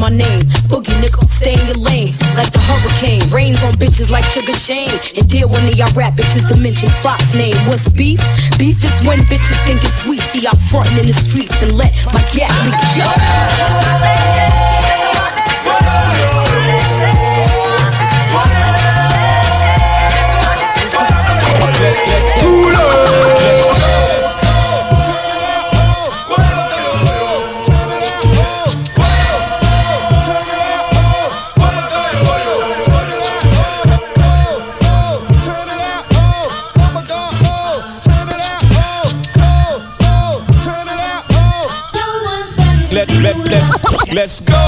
My name, boogie nickel, stay in your lane. Like the hurricane, rains on bitches like Sugar Shane. And deal when they y'all rap bitches to mention Fox name. What's beef? Beef is when bitches think it's sweet. See, I'm frontin' in the streets and let my gat leak. Let's go.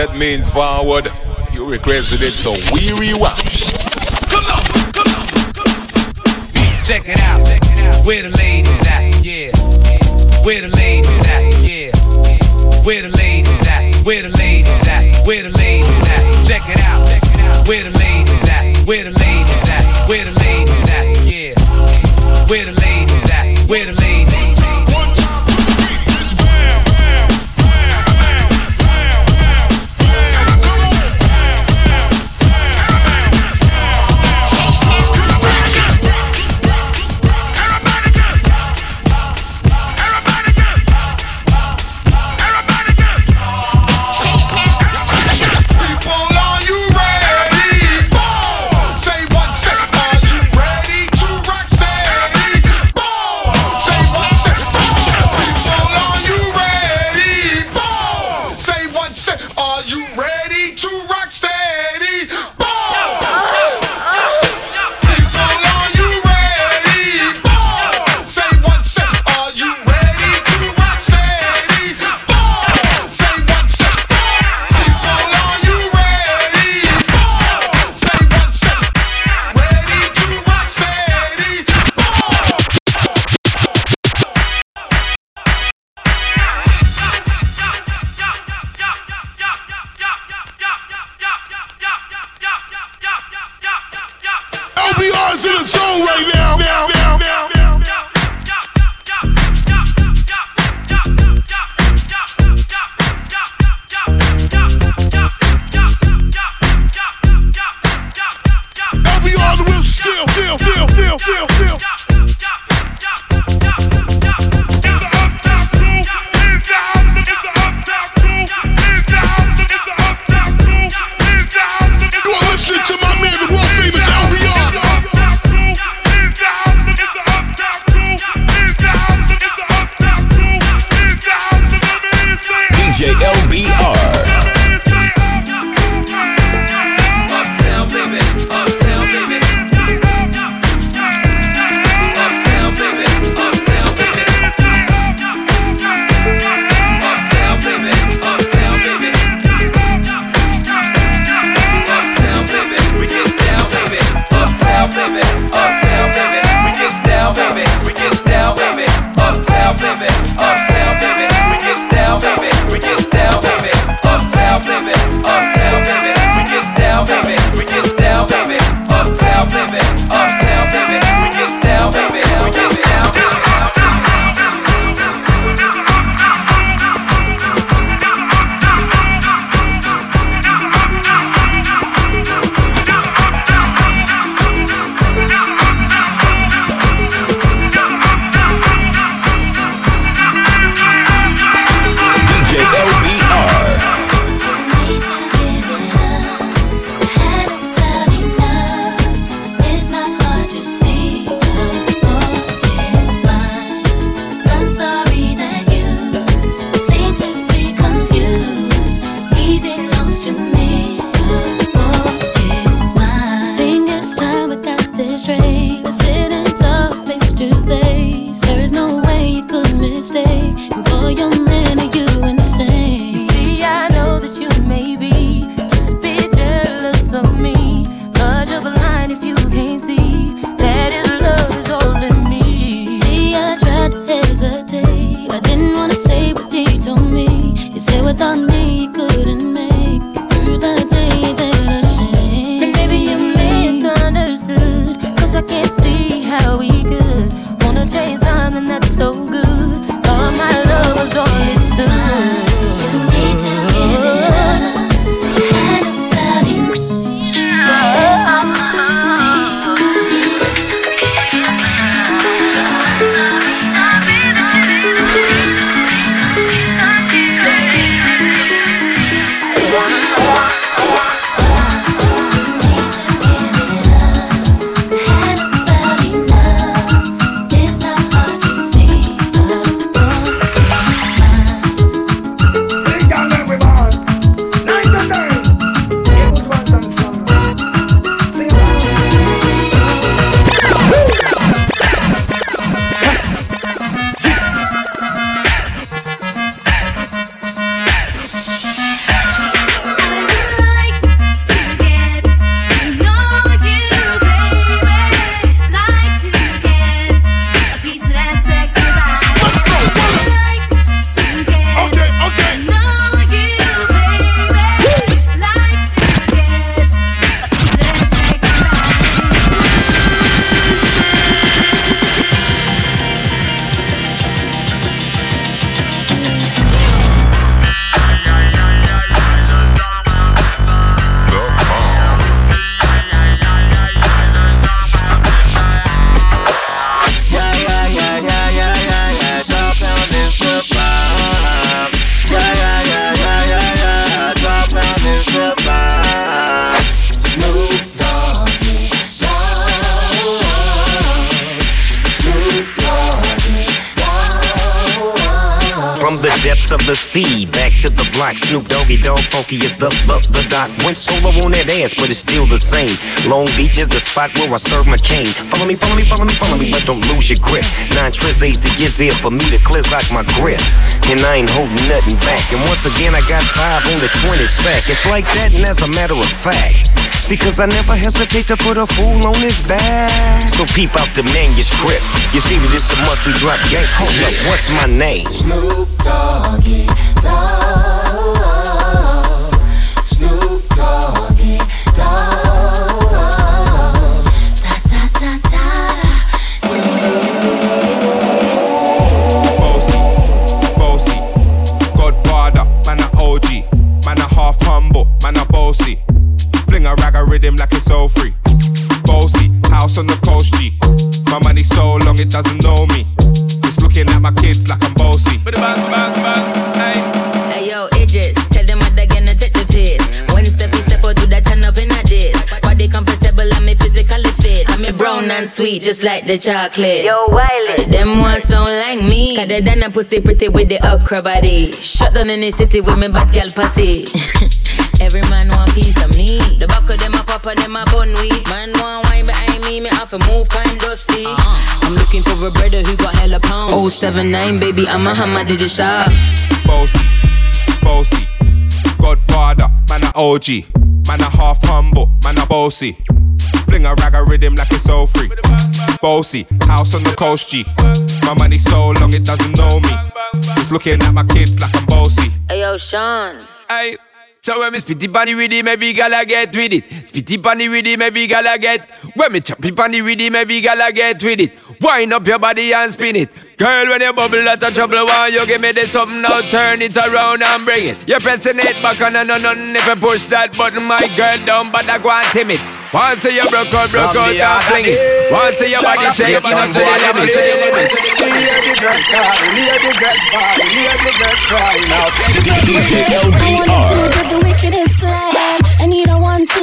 Rewind, means forward. You requested it, so we rewind. Check it out. Where the ladies at? Yeah. Where the ladies at? Yeah. Where the ladies at? Where the ladies at? Where the ladies at? Check it out. Where the ladies at? Where the ladies at? Where the ladies at? Yeah. Where the the sea. Back to the block, Snoop Doggy Dogg, funky is the the the dot. Went solo on that ass, but it's still the same. Long Beach is the spot where I serve my cane. Follow me, follow me, follow me, follow me, but don't lose your grip. Nine tris to get there for me to clear out my grip. And I ain't holding nothing back. And once again, I got five on the 20 sack. It's like that, and as a matter of fact. See, cause I never hesitate to put a fool on his back. So peep out the manuscript. You see that it's a we drop gang. Hold up, what's my name? Snoop Doggy Dogg. Sweet, just like the chocolate. Yo, Wiley, them ones sound like me. Cause they done a pussy pretty with the upcra body. Shut down in the city with me bad girl pussy. Every man want piece of me. The back of them a pop and them a bun weed. Man want wine behind me, me have to move kind dusty. Uh-huh. I'm looking for a brother who got hella pounds. 079, baby, I'm a hammer, did you shop? Bossy, bossy, Godfather, man a OG, man a half humble, man a bossy. Fling a rag a rhythm like it's all free. Bossy, house on the coast G. My money so long it doesn't know me. It's looking at my kids like I'm bossy. Hey yo, Sean. Hey, so when me spitty panny with him, every gala get with it. Spitty panny with him, every gala get. When me choppy panny with him, every gala get with it. Wind up your body and spin it. Girl, when you bubble out of trouble, why you give me this something now? Turn it around and bring it. You're pressing it back on and on and if you push that button, my girl down, but I go and timid. Once you broke out, broke out, and fling it. Once you body shake, but not to the limit. To the limit, to the limit. DJ I wanna do LBR.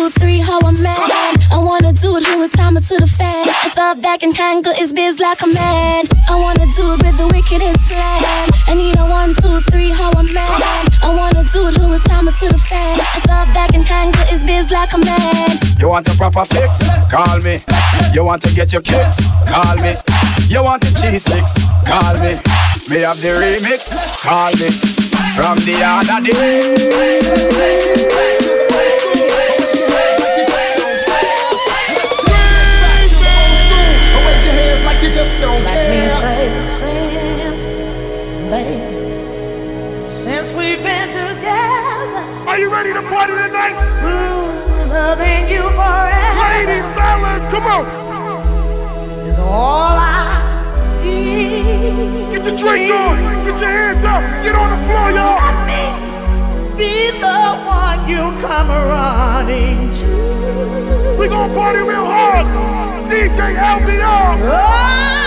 Three, how I'm mad. I wanna do it here with time to the fan. I thought that can handle his biz like a man. I wanna do it with the wickedest slam. I need a one, two, three, how I'm mad. I wanna do it here with time to the fan. I thought that can handle his biz like a man. You want a proper fix? Call me. You want to get your kicks? Call me. You want the cheese sticks? Call me. Me have the remix? Call me. From the other day. Tonight? ooh, loving you forever Ladies, fellas, come on. is all I need. Get your drink on. Get your hands up. Get on the floor, y'all. Let me be the one you come running to. We gonna party real hard. DJ LBR. I'll oh.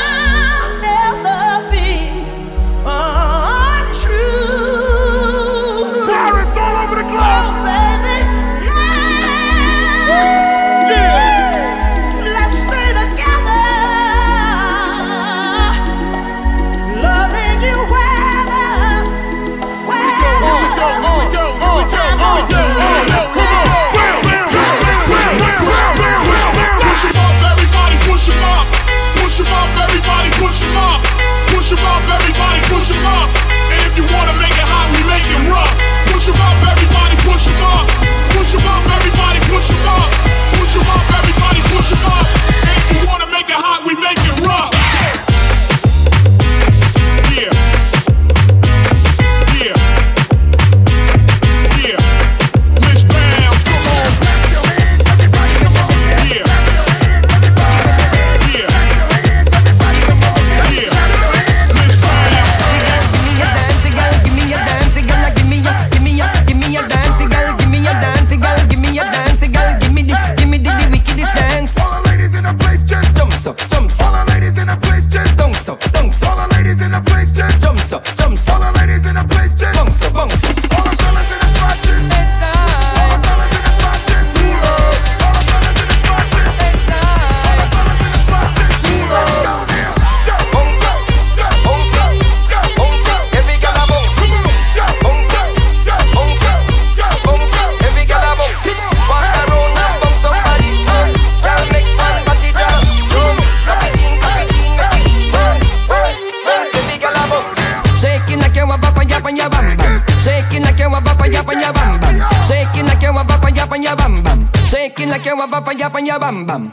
yap and ya bam bam.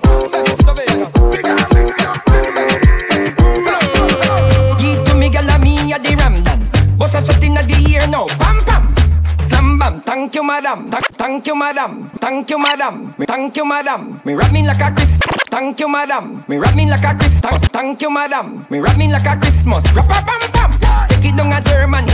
Give to me, gyal, me a the ram dan. Bust a shot inna the ear now, pam pam. Slam bam, thank you madam, Th- thank you madam, thank you madam, thank you madam. Me rap me like a Christmas. thank you madam. Me rap me like a Christmas. thank you madam. Me rap me like a Christmas, rap a bam bam. Take it down a Germany.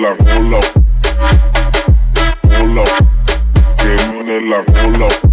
la rola. Rola. Que la rola.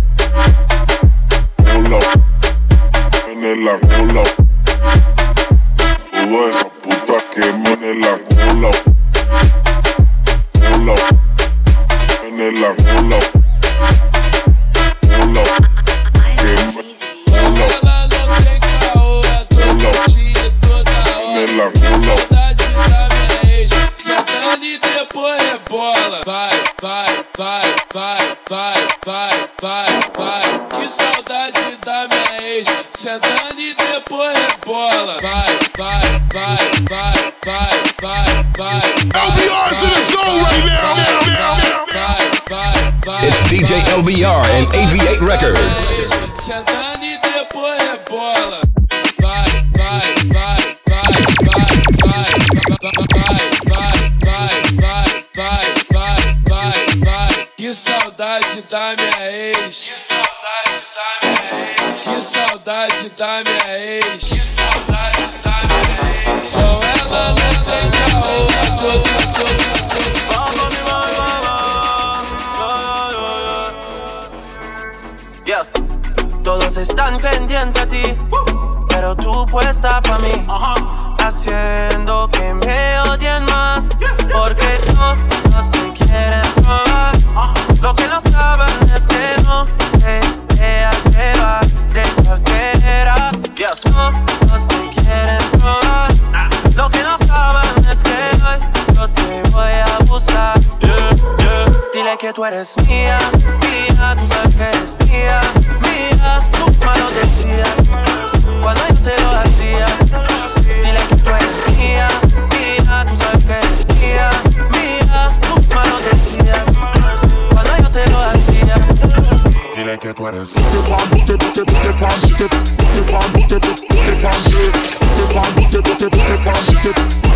And AV8 Records. Que saudade da minha ex. Que saudade da minha ex. Com ela não tem caô. Están pendientes a ti, pero tú puesta pa' mí, haciendo que me odien más, porque todos te quieren probar. Lo que no saben es que no te dejas llevar de cualquiera. Todos te quieren probar. Lo que no saben es que hoy yo te voy a abusar. Yeah, yeah. Dile que tú eres mía, mía, tú sabes que eres mía, misma lo decías cuando yo te lo hacía. Dile que tú eres mía, mía, tú sabes que eres mía, mía. Tú misma lo decías cuando yo te lo hacía. Dile que tú eres Black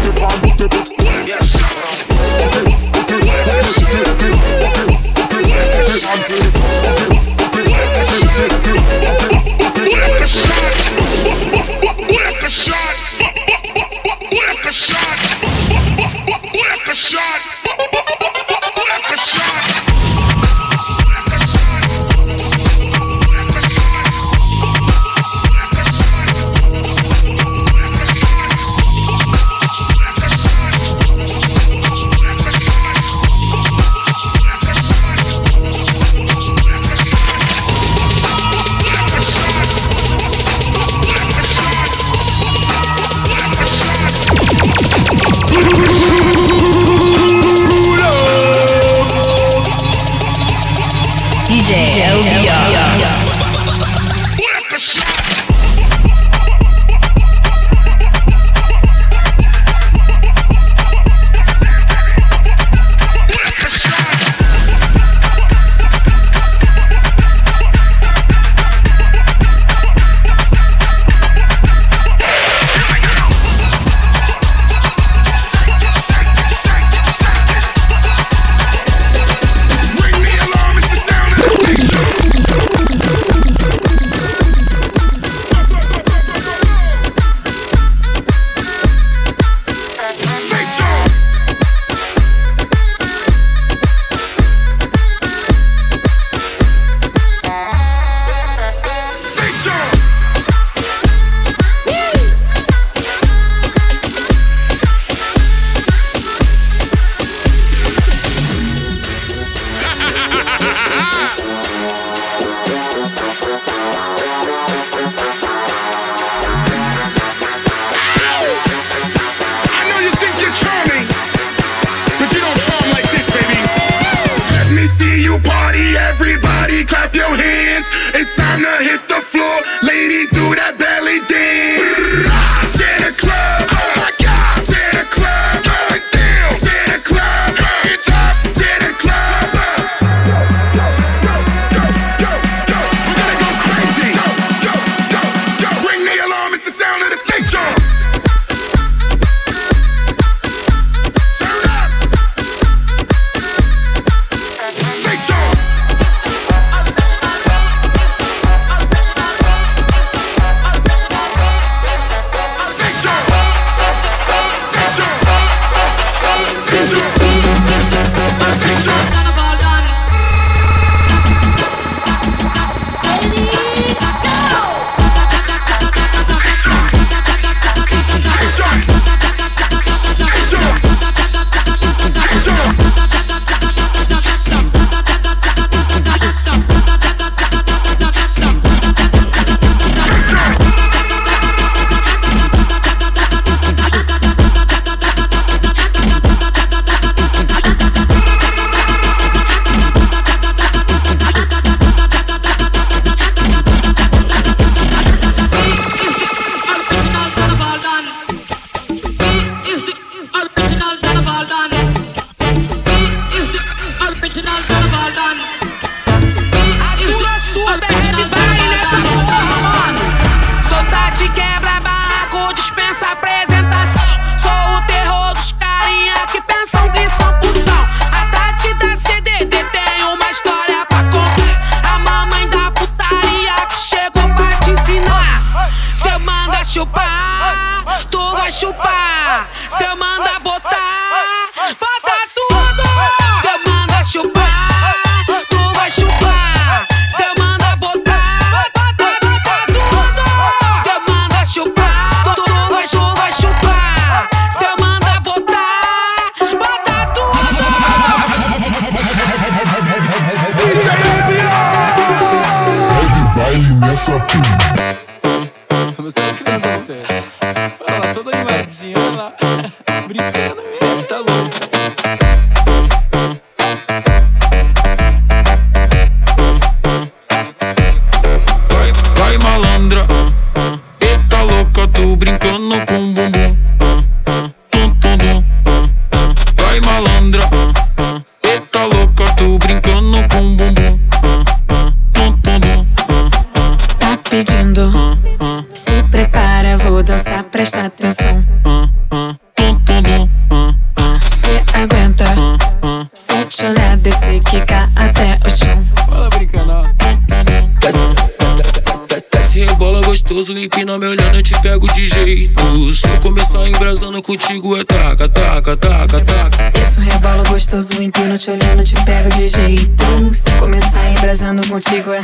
jeito. Se eu começar embrasando contigo, é taca, taca, taca, taca. Isso rebola gostoso, empino te olhando, te pego de jeito. Se eu começar embrasando contigo, é.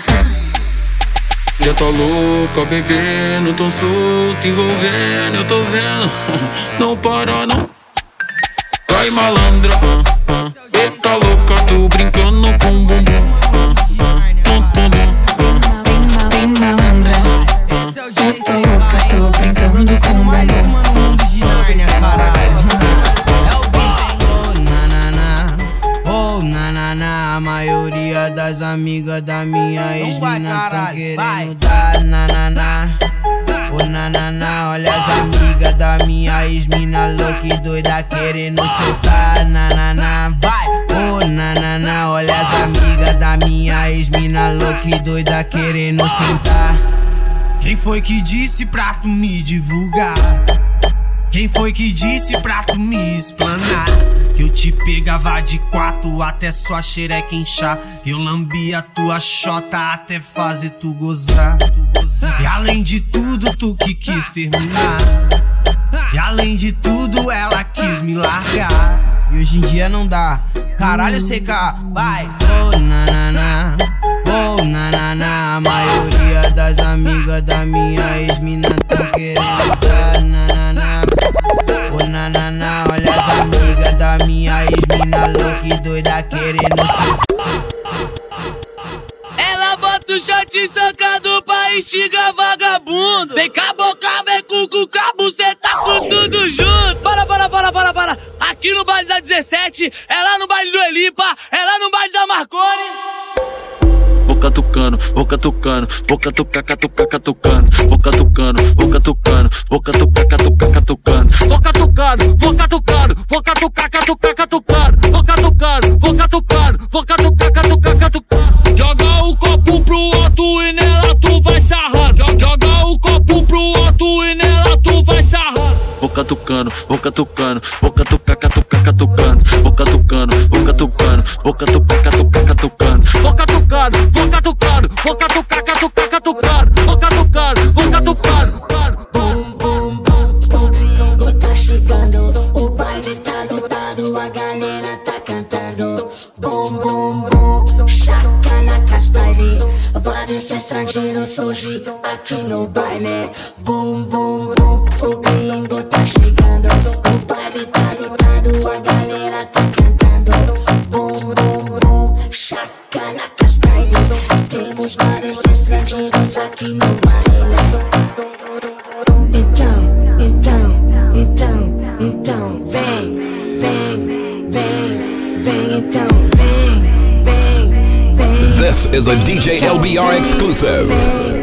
Já tô louca, bebendo, tão solto, envolvendo, eu tô vendo. Não para, não. Vai malandra, eita louca, tô brincando com Mais uma no mundo de minha caralho. É o Vincent. É oh, na na na. Oh, na na na. A maioria das amigas da minha ex-mina tão querendo dar na na na. Oh, na na na. Olha as amigas da minha ex-mina louca e doida querendo soltar na na na. Vai, oh, na na na. Olha as amigas da minha ex-mina louca e doida querendo sentar. Quem foi que disse pra tu me divulgar? Quem foi que disse pra tu me explanar? Que eu te pegava de quatro até sua xereca inchar. Eu lambia tua chota até fazer tu gozar. E além de tudo, tu que quis terminar. E além de tudo, ela quis me largar. E hoje em dia não dá. Caralho, CK, vai. Oh. Oh, nanana. A maioria das amigas da minha ex-mina tão querendo dar nanana. Oh, nanana. Olha as amigas da minha ex-mina louca e doida querendo ser. Ela bota o shot sacado pra instigar vagabundo. Vem com a boca, vem com o cu, cê tá com tudo junto aqui no baile da 17, é lá no baile do Elipa, é lá no baile da Marconi. Boca tocando, boca tocando, boca tocaca tocaca catucando, boca tocando, boca tocando, boca tocaca tocaca catucando, boca tocando, boca tocando, boca tocaca tocaca catucando, boca tocando, boca tocando, boca tocaca catucando, vou catucando, vou catucar, catucar, catucando, vou catucando, vou catucando, vou catucar, catucar, catucando, vou catucando, vou catucando, vou catucar, LBR